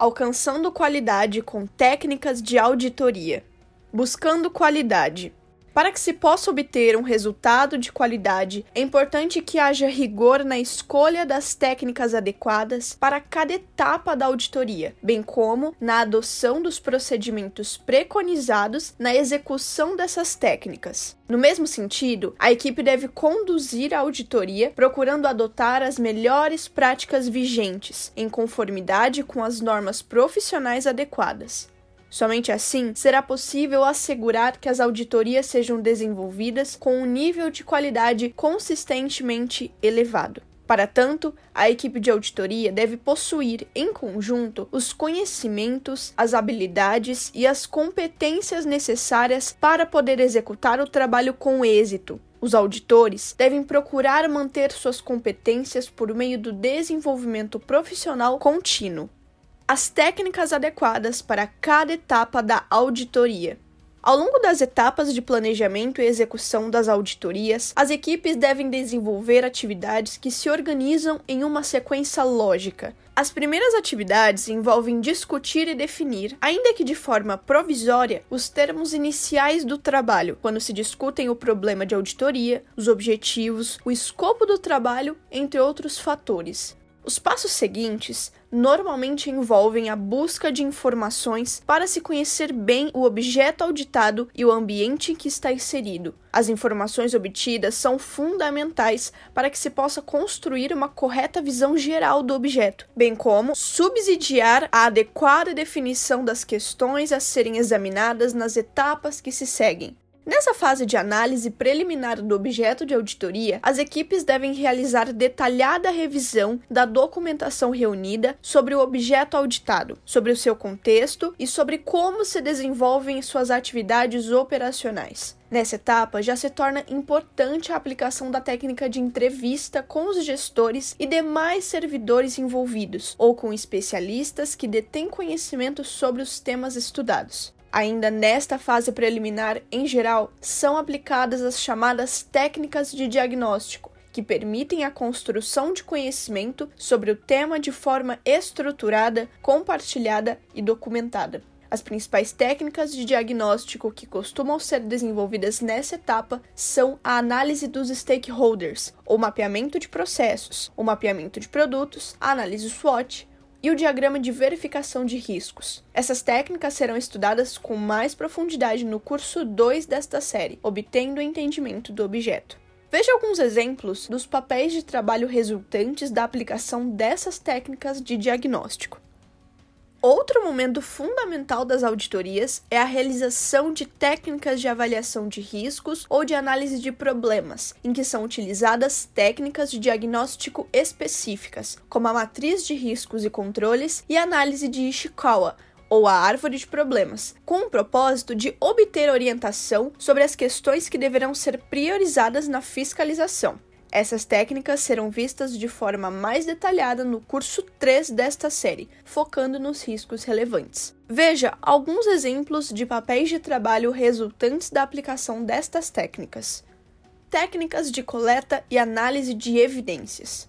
alcançando qualidade com técnicas de auditoria. Buscando qualidade. Para que se possa obter um resultado de qualidade, é importante que haja rigor na escolha das técnicas adequadas para cada etapa da auditoria, bem como na adoção dos procedimentos preconizados na execução dessas técnicas. No mesmo sentido, a equipe deve conduzir a auditoria procurando adotar as melhores práticas vigentes, em conformidade com as normas profissionais adequadas. Somente assim será possível assegurar que as auditorias sejam desenvolvidas com um nível de qualidade consistentemente elevado. Para tanto, a equipe de auditoria deve possuir, em conjunto, os conhecimentos, as habilidades e as competências necessárias para poder executar o trabalho com êxito. Os auditores devem procurar manter suas competências por meio do desenvolvimento profissional contínuo as técnicas adequadas para cada etapa da auditoria. Ao longo das etapas de planejamento e execução das auditorias, as equipes devem desenvolver atividades que se organizam em uma sequência lógica. As primeiras atividades envolvem discutir e definir, ainda que de forma provisória, os termos iniciais do trabalho, quando se discutem o problema de auditoria, os objetivos, o escopo do trabalho, entre outros fatores. Os passos seguintes normalmente envolvem a busca de informações para se conhecer bem o objeto auditado e o ambiente em que está inserido. As informações obtidas são fundamentais para que se possa construir uma correta visão geral do objeto, bem como subsidiar a adequada definição das questões a serem examinadas nas etapas que se seguem. Nessa fase de análise preliminar do objeto de auditoria, as equipes devem realizar detalhada revisão da documentação reunida sobre o objeto auditado, sobre o seu contexto e sobre como se desenvolvem suas atividades operacionais. Nessa etapa, já se torna importante a aplicação da técnica de entrevista com os gestores e demais servidores envolvidos, ou com especialistas que detêm conhecimento sobre os temas estudados. Ainda nesta fase preliminar, em geral, são aplicadas as chamadas técnicas de diagnóstico, que permitem a construção de conhecimento sobre o tema de forma estruturada, compartilhada e documentada. As principais técnicas de diagnóstico que costumam ser desenvolvidas nessa etapa são a análise dos stakeholders, o mapeamento de processos, o mapeamento de produtos, a análise SWOT, e o diagrama de verificação de riscos. Essas técnicas serão estudadas com mais profundidade no curso 2 desta série, obtendo o entendimento do objeto. Veja alguns exemplos dos papéis de trabalho resultantes da aplicação dessas técnicas de diagnóstico. Outro momento fundamental das auditorias é a realização de técnicas de avaliação de riscos ou de análise de problemas, em que são utilizadas técnicas de diagnóstico específicas, como a matriz de riscos e controles e análise de Ishikawa, ou a árvore de problemas, com o propósito de obter orientação sobre as questões que deverão ser priorizadas na fiscalização. Essas técnicas serão vistas de forma mais detalhada no curso 3 desta série, focando nos riscos relevantes. Veja alguns exemplos de papéis de trabalho resultantes da aplicação destas técnicas. Técnicas de coleta e análise de evidências.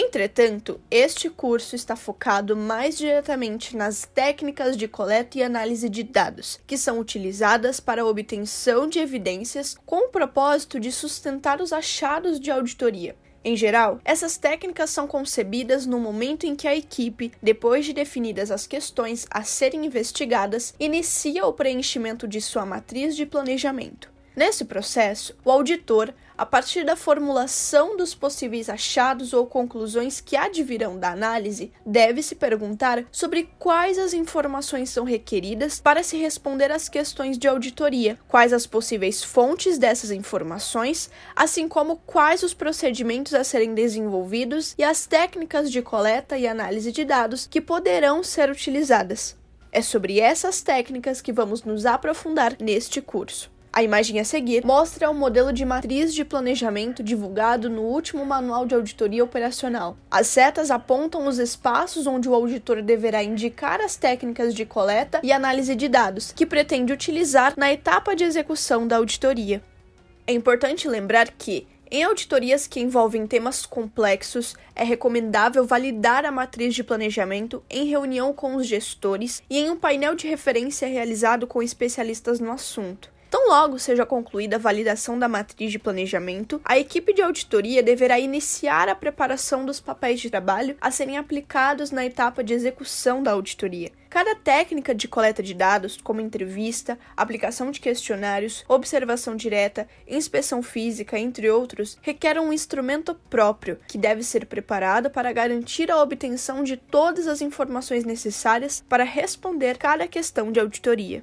Entretanto, este curso está focado mais diretamente nas técnicas de coleta e análise de dados, que são utilizadas para a obtenção de evidências com o propósito de sustentar os achados de auditoria. Em geral, essas técnicas são concebidas no momento em que a equipe, depois de definidas as questões a serem investigadas, inicia o preenchimento de sua matriz de planejamento. Nesse processo, o auditor, a partir da formulação dos possíveis achados ou conclusões que advirão da análise, deve se perguntar sobre quais as informações são requeridas para se responder às questões de auditoria, quais as possíveis fontes dessas informações, assim como quais os procedimentos a serem desenvolvidos e as técnicas de coleta e análise de dados que poderão ser utilizadas. É sobre essas técnicas que vamos nos aprofundar neste curso. A imagem a seguir mostra o modelo de matriz de planejamento divulgado no último Manual de Auditoria Operacional. As setas apontam os espaços onde o auditor deverá indicar as técnicas de coleta e análise de dados que pretende utilizar na etapa de execução da auditoria. É importante lembrar que, Em auditorias que envolvem temas complexos, é recomendável validar a matriz de planejamento em reunião com os gestores e em um painel de referência realizado com especialistas no assunto. Tão logo seja concluída a validação da matriz de planejamento, a equipe de auditoria deverá iniciar a preparação dos papéis de trabalho a serem aplicados na etapa de execução da auditoria. Cada técnica de coleta de dados, como entrevista, aplicação de questionários, observação direta, inspeção física, entre outros, requer um instrumento próprio, que deve ser preparado para garantir a obtenção de todas as informações necessárias para responder cada questão de auditoria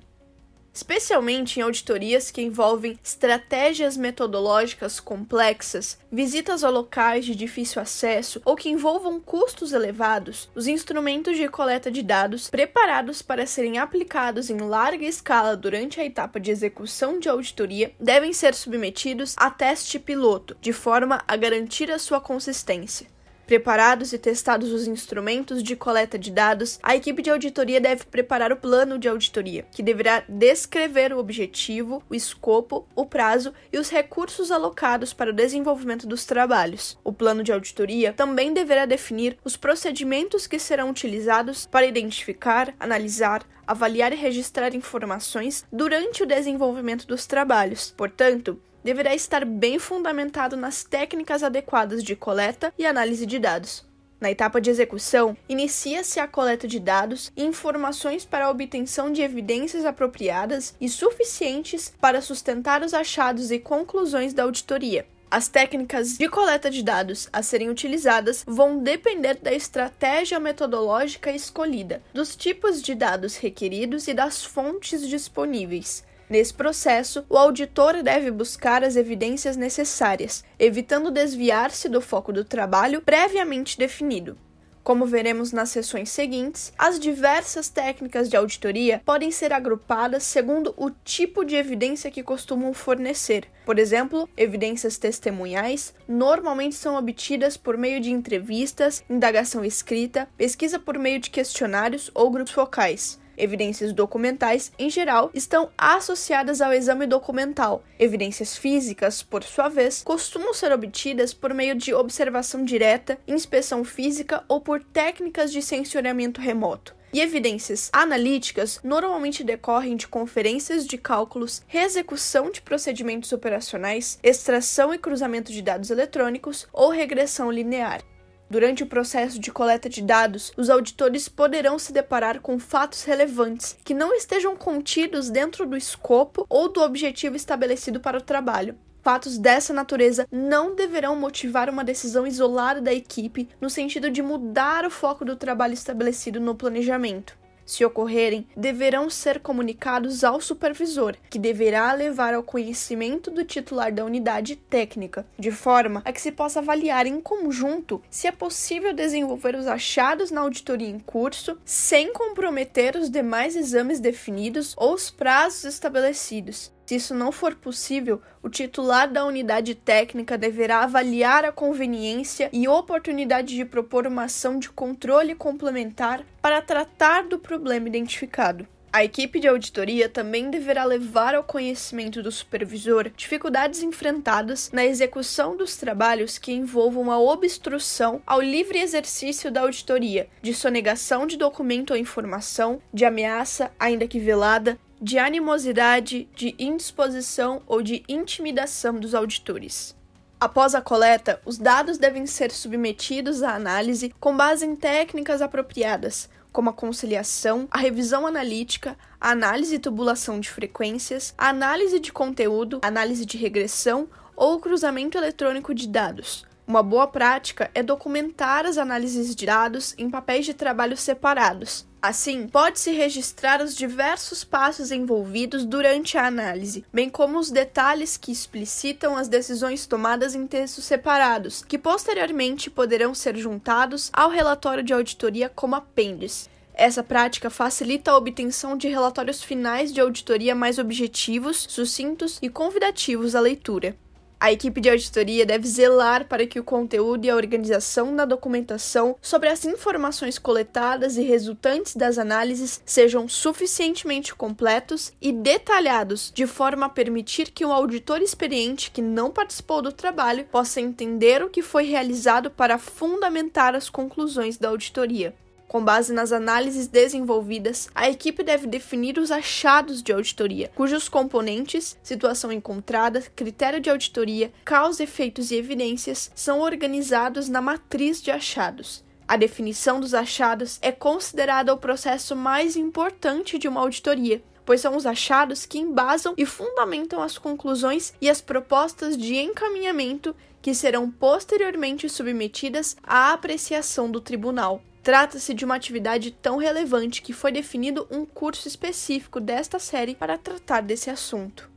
especialmente em auditorias que envolvem estratégias metodológicas complexas, visitas a locais de difícil acesso ou que envolvam custos elevados, os instrumentos de coleta de dados preparados para serem aplicados em larga escala durante a etapa de execução de auditoria devem ser submetidos a teste piloto, de forma a garantir a sua consistência. Preparados e testados os instrumentos de coleta de dados, a equipe de auditoria deve preparar o plano de auditoria, que deverá descrever o objetivo, o escopo, o prazo e os recursos alocados para o desenvolvimento dos trabalhos. O plano de auditoria também deverá definir os procedimentos que serão utilizados para identificar, analisar, avaliar e registrar informações durante o desenvolvimento dos trabalhos. Portanto, deverá estar bem fundamentado nas técnicas adequadas de coleta e análise de dados. Na etapa de execução, inicia-se a coleta de dados e informações para a obtenção de evidências apropriadas e suficientes para sustentar os achados e conclusões da auditoria. As técnicas de coleta de dados a serem utilizadas vão depender da estratégia metodológica escolhida, dos tipos de dados requeridos e das fontes disponíveis. Nesse processo, o auditor deve buscar as evidências necessárias, evitando desviar-se do foco do trabalho previamente definido. Como veremos nas sessões seguintes, as diversas técnicas de auditoria podem ser agrupadas segundo o tipo de evidência que costumam fornecer. Por exemplo, evidências testemunhais normalmente são obtidas por meio de entrevistas, indagação escrita, pesquisa por meio de questionários ou grupos focais. Evidências documentais, em geral, estão associadas ao exame documental. Evidências físicas, por sua vez, costumam ser obtidas por meio de observação direta, inspeção física ou por técnicas de sensoriamento remoto. E evidências analíticas normalmente decorrem de conferências de cálculos, reexecução de procedimentos operacionais, extração e cruzamento de dados eletrônicos ou regressão linear. Durante o processo de coleta de dados, os auditores poderão se deparar com fatos relevantes que não estejam contidos dentro do escopo ou do objetivo estabelecido para o trabalho. Fatos dessa natureza não deverão motivar uma decisão isolada da equipe no sentido de mudar o foco do trabalho estabelecido no planejamento se ocorrerem, deverão ser comunicados ao supervisor, que deverá levar ao conhecimento do titular da unidade técnica, de forma a que se possa avaliar em conjunto se é possível desenvolver os achados na auditoria em curso sem comprometer os demais exames definidos ou os prazos estabelecidos, se isso não for possível, o titular da unidade técnica deverá avaliar a conveniência e oportunidade de propor uma ação de controle complementar para tratar do problema identificado. A equipe de auditoria também deverá levar ao conhecimento do supervisor dificuldades enfrentadas na execução dos trabalhos que envolvam a obstrução ao livre exercício da auditoria, de sonegação de documento ou informação, de ameaça, ainda que velada, de animosidade, de indisposição ou de intimidação dos auditores. Após a coleta, os dados devem ser submetidos à análise com base em técnicas apropriadas, como a conciliação, a revisão analítica, a análise e tubulação de frequências, a análise de conteúdo, análise de regressão ou cruzamento eletrônico de dados, uma boa prática é documentar as análises de dados em papéis de trabalho separados. Assim, pode-se registrar os diversos passos envolvidos durante a análise, bem como os detalhes que explicitam as decisões tomadas em textos separados, que posteriormente poderão ser juntados ao relatório de auditoria como apêndice. Essa prática facilita a obtenção de relatórios finais de auditoria mais objetivos, sucintos e convidativos à leitura. A equipe de auditoria deve zelar para que o conteúdo e a organização da documentação sobre as informações coletadas e resultantes das análises sejam suficientemente completos e detalhados, de forma a permitir que um auditor experiente que não participou do trabalho possa entender o que foi realizado para fundamentar as conclusões da auditoria. Com base nas análises desenvolvidas, a equipe deve definir os achados de auditoria, cujos componentes, situação encontrada, critério de auditoria, causa, efeitos e evidências são organizados na matriz de achados. A definição dos achados é considerada o processo mais importante de uma auditoria, pois são os achados que embasam e fundamentam as conclusões e as propostas de encaminhamento que serão posteriormente submetidas à apreciação do tribunal. Trata-se de uma atividade tão relevante que foi definido um curso específico desta série para tratar desse assunto.